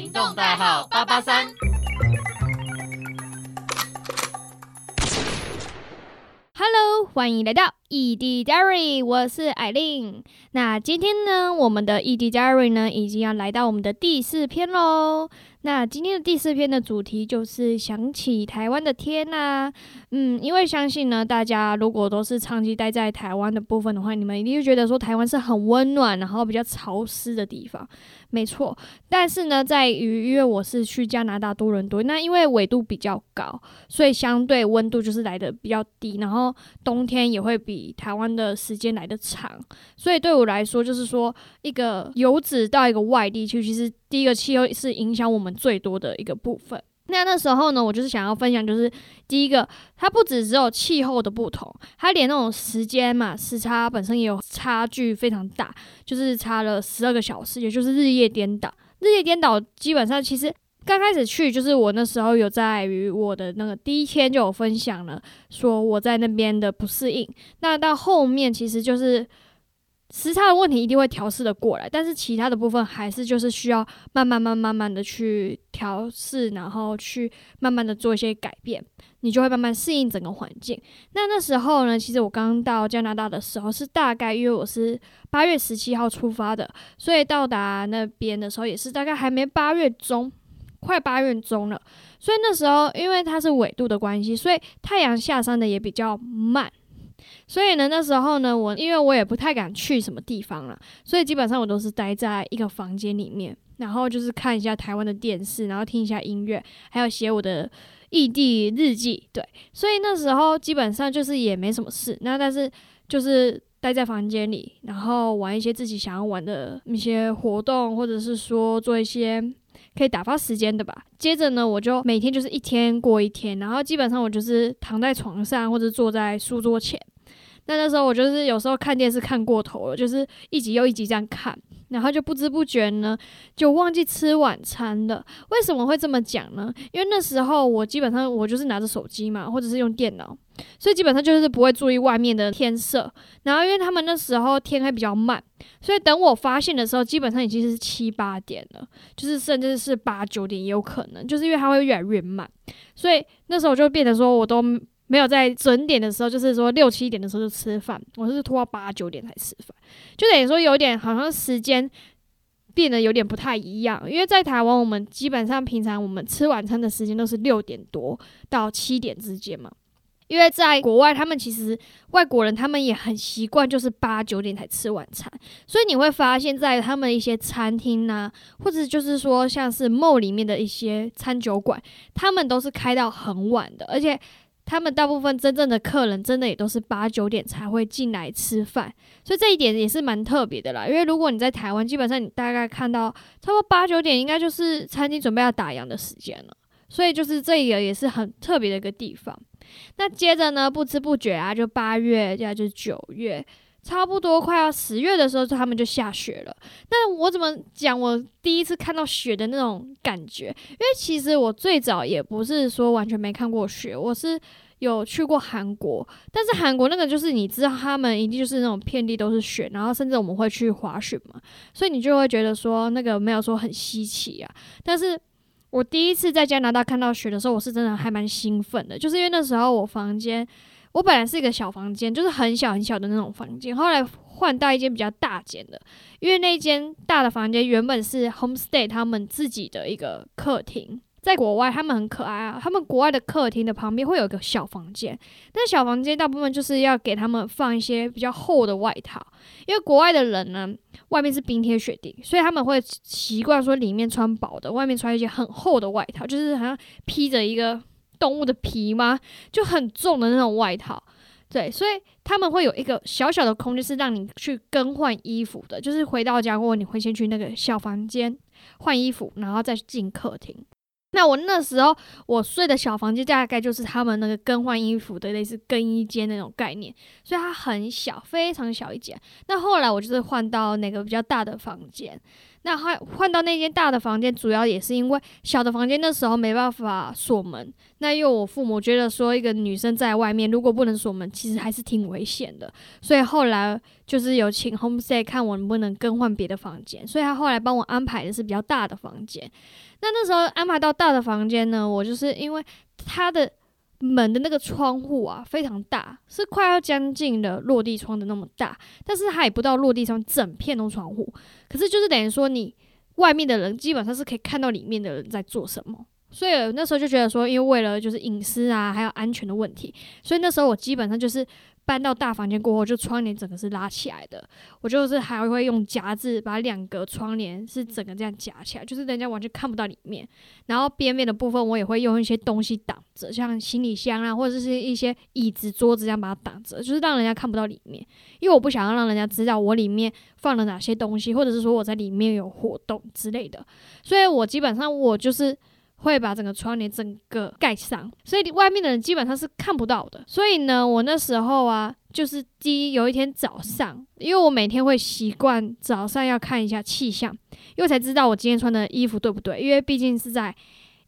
行动代号八八三。Hello，欢迎来到 ED Diary，我是艾琳。那今天呢，我们的 ED Diary 呢，已经要来到我们的第四篇喽。那今天的第四篇的主题就是想起台湾的天呐，嗯，因为相信呢，大家如果都是长期待在台湾的部分的话，你们一定会觉得说台湾是很温暖，然后比较潮湿的地方，没错。但是呢，在于因为我是去加拿大多伦多，那因为纬度比较高，所以相对温度就是来的比较低，然后冬天也会比台湾的时间来的长，所以对我来说，就是说一个游子到一个外地去，其实。第一个气候是影响我们最多的一个部分。那那时候呢，我就是想要分享，就是第一个，它不只只有气候的不同，它连那种时间嘛，时差本身也有差距非常大，就是差了十二个小时，也就是日夜颠倒。日夜颠倒基本上其实刚开始去，就是我那时候有在于我的那个第一天就有分享了，说我在那边的不适应。那到后面其实就是。时差的问题一定会调试的过来，但是其他的部分还是就是需要慢慢、慢、慢慢的去调试，然后去慢慢的做一些改变，你就会慢慢适应整个环境。那那时候呢，其实我刚到加拿大的时候是大概因为我是八月十七号出发的，所以到达那边的时候也是大概还没八月中，快八月中了。所以那时候因为它是纬度的关系，所以太阳下山的也比较慢。所以呢，那时候呢，我因为我也不太敢去什么地方了，所以基本上我都是待在一个房间里面，然后就是看一下台湾的电视，然后听一下音乐，还有写我的异地日记。对，所以那时候基本上就是也没什么事，那但是就是待在房间里，然后玩一些自己想要玩的一些活动，或者是说做一些可以打发时间的吧。接着呢，我就每天就是一天过一天，然后基本上我就是躺在床上或者坐在书桌前。那那时候我就是有时候看电视看过头了，就是一集又一集这样看，然后就不知不觉呢就忘记吃晚餐了。为什么会这么讲呢？因为那时候我基本上我就是拿着手机嘛，或者是用电脑，所以基本上就是不会注意外面的天色。然后因为他们那时候天还比较慢，所以等我发现的时候，基本上已经是七八点了，就是甚至是八九点也有可能，就是因为它会越来越慢，所以那时候就变得说我都。没有在准点的时候，就是说六七点的时候就吃饭，我是拖到八九点才吃饭，就等于说有点好像时间变得有点不太一样。因为在台湾，我们基本上平常我们吃晚餐的时间都是六点多到七点之间嘛。因为在国外，他们其实外国人他们也很习惯，就是八九点才吃晚餐，所以你会发现在他们一些餐厅呐，或者就是说像是 mall 里面的一些餐酒馆，他们都是开到很晚的，而且。他们大部分真正的客人，真的也都是八九点才会进来吃饭，所以这一点也是蛮特别的啦。因为如果你在台湾，基本上你大概看到差不多八九点，应该就是餐厅准备要打烊的时间了。所以就是这个也是很特别的一个地方。那接着呢，不知不觉啊，就八月，接下来就九月。差不多快要十月的时候，他们就下雪了。那我怎么讲？我第一次看到雪的那种感觉，因为其实我最早也不是说完全没看过雪，我是有去过韩国。但是韩国那个就是你知道，他们一定就是那种遍地都是雪，然后甚至我们会去滑雪嘛，所以你就会觉得说那个没有说很稀奇啊。但是我第一次在加拿大看到雪的时候，我是真的还蛮兴奋的，就是因为那时候我房间。我本来是一个小房间，就是很小很小的那种房间，后来换到一间比较大间的，因为那间大的房间原本是 homestay 他们自己的一个客厅，在国外他们很可爱啊，他们国外的客厅的旁边会有一个小房间，那小房间大部分就是要给他们放一些比较厚的外套，因为国外的人呢，外面是冰天雪地，所以他们会习惯说里面穿薄的，外面穿一些很厚的外套，就是好像披着一个。动物的皮吗？就很重的那种外套，对，所以他们会有一个小小的空间是让你去更换衣服的，就是回到家过后你会先去那个小房间换衣服，然后再进客厅。那我那时候我睡的小房间大概就是他们那个更换衣服的类似更衣间那种概念，所以它很小，非常小一间。那后来我就是换到那个比较大的房间。那换换到那间大的房间，主要也是因为小的房间那时候没办法锁门。那因为我父母觉得说，一个女生在外面如果不能锁门，其实还是挺危险的。所以后来就是有请 homestay 看我能不能更换别的房间，所以他后来帮我安排的是比较大的房间。那那时候安排到大的房间呢，我就是因为他的门的那个窗户啊非常大，是快要将近的落地窗的那么大，但是它也不到落地窗，整片都窗户。可是就是等于说你外面的人基本上是可以看到里面的人在做什么。所以那时候就觉得说，因为为了就是隐私啊，还有安全的问题，所以那时候我基本上就是搬到大房间过后，就窗帘整个是拉起来的。我就是还会用夹子把两个窗帘是整个这样夹起来，就是人家完全看不到里面。然后边边的部分我也会用一些东西挡着，像行李箱啊，或者是一些椅子、桌子这样把它挡着，就是让人家看不到里面。因为我不想要让人家知道我里面放了哪些东西，或者是说我在里面有活动之类的。所以我基本上我就是。会把整个窗帘整个盖上，所以外面的人基本上是看不到的。所以呢，我那时候啊，就是第一有一天早上，因为我每天会习惯早上要看一下气象，因为才知道我今天穿的衣服对不对。因为毕竟是在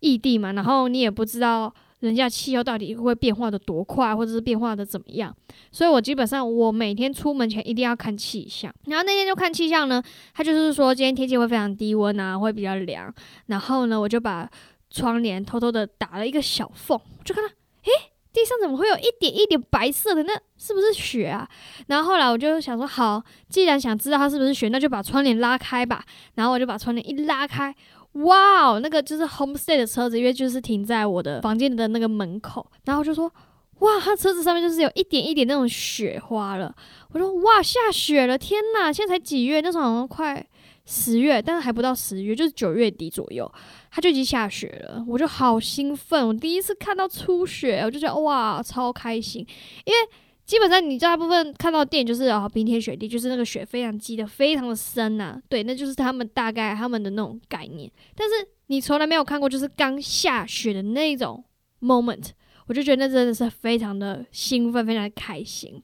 异地嘛，然后你也不知道人家气候到底会变化的多快，或者是变化的怎么样。所以我基本上我每天出门前一定要看气象。然后那天就看气象呢，他就是说今天天气会非常低温啊，会比较凉。然后呢，我就把窗帘偷偷的打了一个小缝，就看到，诶，地上怎么会有一点一点白色的？那是不是雪啊？然后后来我就想说，好，既然想知道它是不是雪，那就把窗帘拉开吧。然后我就把窗帘一拉开，哇哦，那个就是 homestay 的车子，因为就是停在我的房间的那个门口。然后就说，哇，它车子上面就是有一点一点那种雪花了。我说，哇，下雪了，天呐，现在才几月？那时候好像快。十月，但是还不到十月，就是九月底左右，它就已经下雪了，我就好兴奋，我第一次看到初雪，我就觉得哇，超开心，因为基本上你大部分看到电影就是啊冰天雪地，就是那个雪非常积的非常的深呐，对，那就是他们大概他们的那种概念，但是你从来没有看过就是刚下雪的那种 moment。我就觉得那真的是非常的兴奋，非常的开心。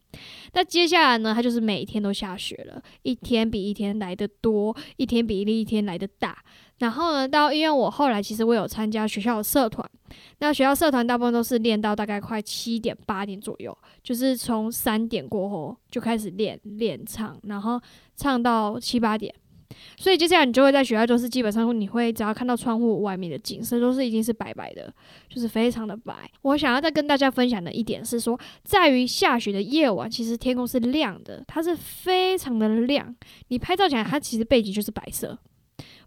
那接下来呢，它就是每天都下雪了，一天比一天来的多，一天比一天来的大。然后呢，到因为我后来其实我有参加学校的社团，那学校社团大部分都是练到大概快七点八点左右，就是从三点过后就开始练练唱，然后唱到七八点。所以接下来你就会在学校，就是基本上你会只要看到窗户外面的景色，都是已经是白白的，就是非常的白。我想要再跟大家分享的一点是说，在于下雪的夜晚，其实天空是亮的，它是非常的亮。你拍照起来，它其实背景就是白色。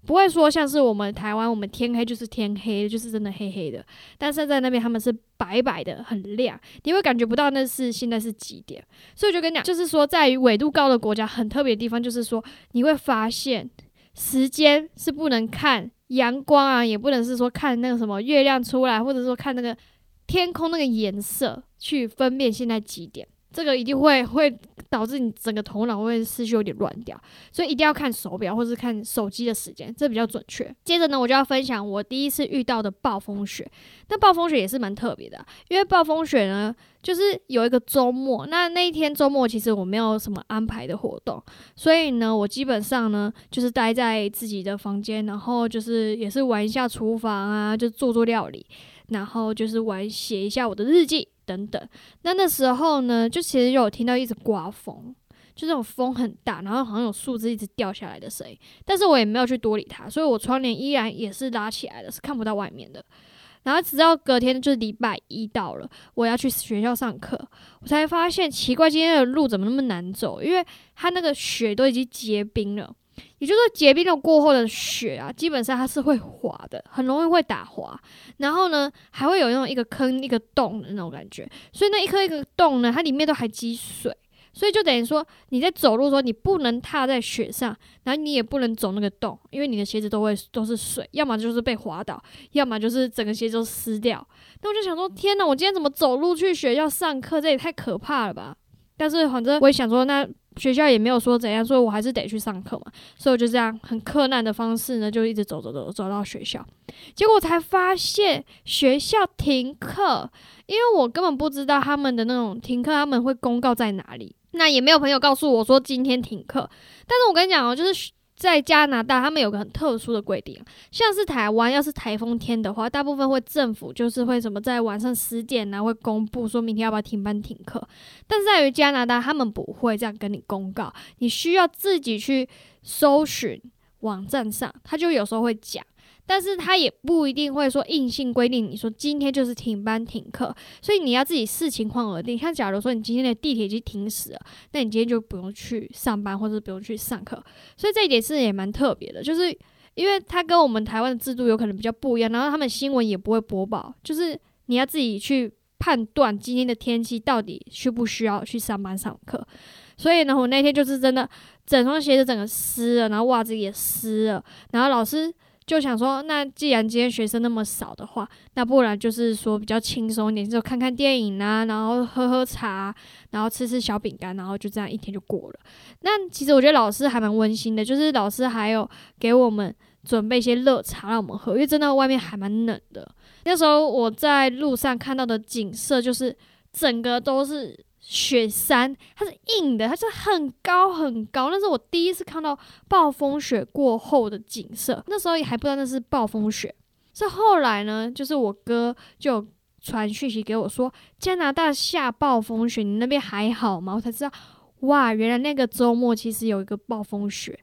不会说像是我们台湾，我们天黑就是天黑，就是真的黑黑的。但是在那边他们是白白的，很亮，你会感觉不到那是现在是几点。所以我就跟你讲，就是说在于纬度高的国家，很特别的地方就是说，你会发现时间是不能看阳光啊，也不能是说看那个什么月亮出来，或者说看那个天空那个颜色去分辨现在几点。这个一定会会导致你整个头脑会思绪有点乱掉，所以一定要看手表或是看手机的时间，这比较准确。接着呢，我就要分享我第一次遇到的暴风雪。那暴风雪也是蛮特别的，因为暴风雪呢，就是有一个周末，那那一天周末其实我没有什么安排的活动，所以呢，我基本上呢就是待在自己的房间，然后就是也是玩一下厨房啊，就做做料理，然后就是玩写一下我的日记。等等，那那时候呢，就其实有听到一直刮风，就这种风很大，然后好像有树枝一直掉下来的声音，但是我也没有去多理它，所以我窗帘依然也是拉起来的，是看不到外面的。然后直到隔天就是礼拜一到了，我要去学校上课，我才发现奇怪，今天的路怎么那么难走？因为它那个雪都已经结冰了。也就是说，结冰了过后的雪啊，基本上它是会滑的，很容易会打滑。然后呢，还会有那种一个坑、一个洞的那种感觉。所以那一颗一个洞呢，它里面都还积水。所以就等于说，你在走路的时候，你不能踏在雪上，然后你也不能走那个洞，因为你的鞋子都会都是水，要么就是被滑倒，要么就是整个鞋子都湿掉。那我就想说，天呐，我今天怎么走路去学校上课？这也太可怕了吧！但是反正我也想说，那。学校也没有说怎样，所以我还是得去上课嘛。所以我就这样很困难的方式呢，就一直走走走走到学校。结果才发现学校停课，因为我根本不知道他们的那种停课，他们会公告在哪里。那也没有朋友告诉我说今天停课。但是我跟你讲哦，就是在加拿大，他们有个很特殊的规定，像是台湾，要是台风天的话，大部分会政府就是会什么在晚上十点呢会公布说明天要不要停班停课，但是在于加拿大，他们不会这样跟你公告，你需要自己去搜寻网站上，他就有时候会讲。但是他也不一定会说硬性规定，你说今天就是停班停课，所以你要自己视情况而定。像假如说你今天的地铁已经停驶了，那你今天就不用去上班或者不用去上课。所以这一点是也蛮特别的，就是因为它跟我们台湾的制度有可能比较不一样，然后他们新闻也不会播报，就是你要自己去判断今天的天气到底需不需要去上班上课。所以呢，我那天就是真的整双鞋子整个湿了，然后袜子也湿了，然后老师。就想说，那既然今天学生那么少的话，那不然就是说比较轻松一点，就看看电影啊，然后喝喝茶，然后吃吃小饼干，然后就这样一天就过了。那其实我觉得老师还蛮温馨的，就是老师还有给我们准备一些热茶让我们喝，因为真的外面还蛮冷的。那时候我在路上看到的景色就是整个都是。雪山，它是硬的，它是很高很高。那是我第一次看到暴风雪过后的景色，那时候也还不知道那是暴风雪。是后来呢，就是我哥就传讯息给我说，加拿大下暴风雪，你那边还好吗？我才知道，哇，原来那个周末其实有一个暴风雪。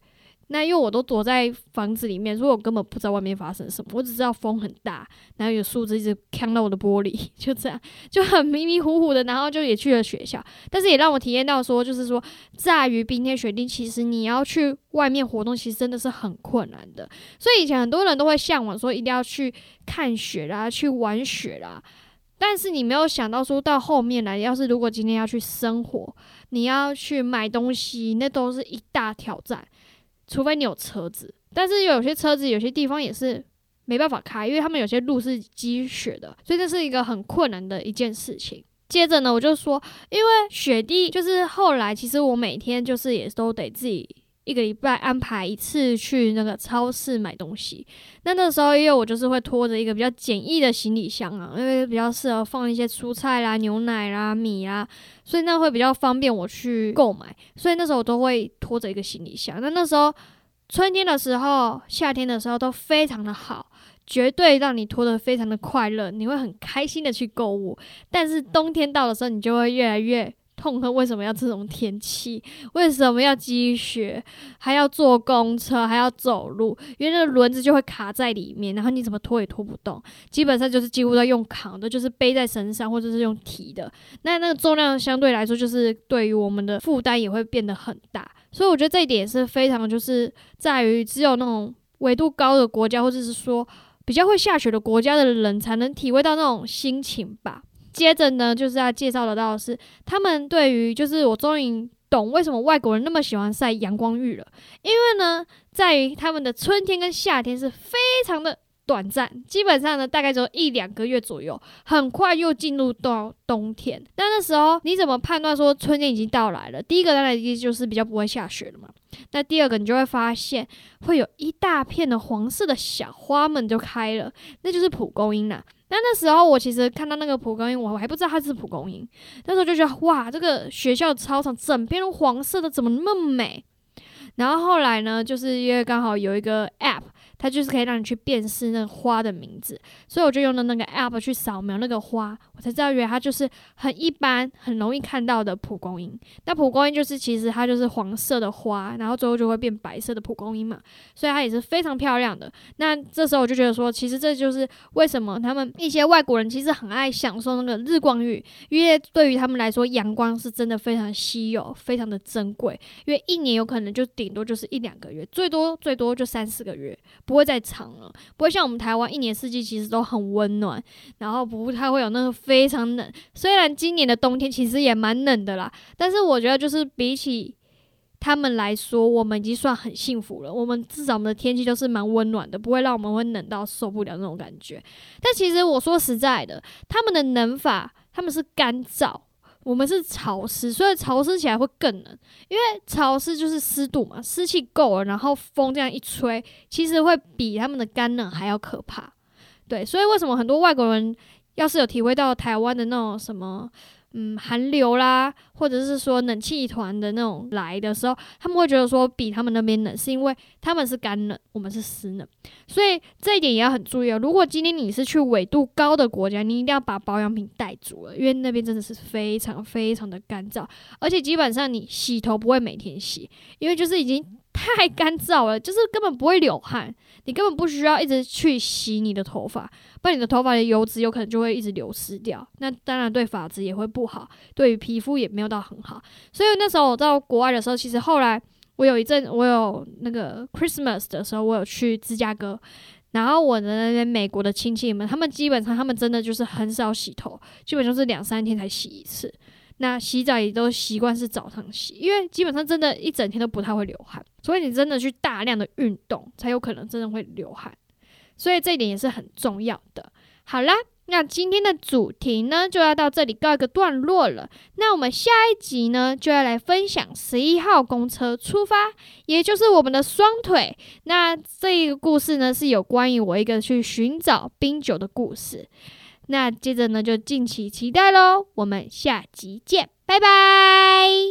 那因为我都躲在房子里面，所以我根本不知道外面发生什么。我只知道风很大，然后有树枝一直砍到我的玻璃，就这样就很迷迷糊糊的。然后就也去了学校，但是也让我体验到说，就是说在于冰天雪地，其实你要去外面活动，其实真的是很困难的。所以以前很多人都会向往说一定要去看雪啦，去玩雪啦。但是你没有想到说到后面来，要是如果今天要去生活，你要去买东西，那都是一大挑战。除非你有车子，但是有些车子有些地方也是没办法开，因为他们有些路是积雪的，所以这是一个很困难的一件事情。接着呢，我就说，因为雪地就是后来，其实我每天就是也都得自己一个礼拜安排一次去那个超市买东西。那那时候因为我就是会拖着一个比较简易的行李箱啊，因为比较适合放一些蔬菜啦、牛奶啦、米啦。所以那会比较方便我去购买，所以那时候我都会拖着一个行李箱。那那时候春天的时候、夏天的时候都非常的好，绝对让你拖得非常的快乐，你会很开心的去购物。但是冬天到的时候，你就会越来越。痛恨为什么要这种天气？为什么要积雪？还要坐公车，还要走路？因为那个轮子就会卡在里面，然后你怎么拖也拖不动。基本上就是几乎要用扛的，就是背在身上，或者是用提的。那那个重量相对来说，就是对于我们的负担也会变得很大。所以我觉得这一点是非常，就是在于只有那种纬度高的国家，或者是说比较会下雪的国家的人，才能体会到那种心情吧。接着呢，就是要介绍得到的是，他们对于就是我终于懂为什么外国人那么喜欢晒阳光浴了，因为呢，在于他们的春天跟夏天是非常的短暂，基本上呢大概只有一两个月左右，很快又进入到冬天。那那时候你怎么判断说春天已经到来了？第一个当然就是比较不会下雪了嘛。那第二个你就会发现会有一大片的黄色的小花们就开了，那就是蒲公英啦。但那时候我其实看到那个蒲公英，我还不知道它是蒲公英。那时候就觉得哇，这个学校操场整片都黄色的，怎么那么美？然后后来呢，就是因为刚好有一个 App。它就是可以让你去辨识那个花的名字，所以我就用了那个 app 去扫描那个花，我才知道原来它就是很一般、很容易看到的蒲公英。那蒲公英就是其实它就是黄色的花，然后最后就会变白色的蒲公英嘛，所以它也是非常漂亮的。那这时候我就觉得说，其实这就是为什么他们一些外国人其实很爱享受那个日光浴，因为对于他们来说，阳光是真的非常稀有、非常的珍贵，因为一年有可能就顶多就是一两个月，最多最多就三四个月。不会再长了，不会像我们台湾一年四季其实都很温暖，然后不太会有那个非常冷。虽然今年的冬天其实也蛮冷的啦，但是我觉得就是比起他们来说，我们已经算很幸福了。我们至少我们的天气都是蛮温暖的，不会让我们会冷到受不了那种感觉。但其实我说实在的，他们的冷法他们是干燥。我们是潮湿，所以潮湿起来会更冷，因为潮湿就是湿度嘛，湿气够了，然后风这样一吹，其实会比他们的干冷还要可怕。对，所以为什么很多外国人要是有体会到台湾的那种什么，嗯寒流啦，或者是说冷气团的那种来的时候，他们会觉得说比他们那边冷，是因为他们是干冷，我们是湿冷，所以这一点也要很注意哦。如果今天你是去纬度高的国家，你一定要把保养品带足了，因为那边真的是非常非常的干燥，而且基本上你洗头不会每天洗，因为就是已经太干燥了，就是根本不会流汗。你根本不需要一直去洗你的头发，不然你的头发的油脂有可能就会一直流失掉。那当然对发质也会不好，对于皮肤也没有到很好。所以那时候我到国外的时候，其实后来我有一阵我有那个 Christmas 的时候，我有去芝加哥，然后我的那边美国的亲戚们，他们基本上他们真的就是很少洗头，基本上是两三天才洗一次。那洗澡也都习惯是早上洗，因为基本上真的一整天都不太会流汗，所以你真的去大量的运动才有可能真的会流汗，所以这一点也是很重要的。好啦，那今天的主题呢就要到这里告一个段落了。那我们下一集呢就要来分享十一号公车出发，也就是我们的双腿。那这一个故事呢是有关于我一个去寻找冰酒的故事。那接着呢，就敬请期待喽！我们下集见，拜拜。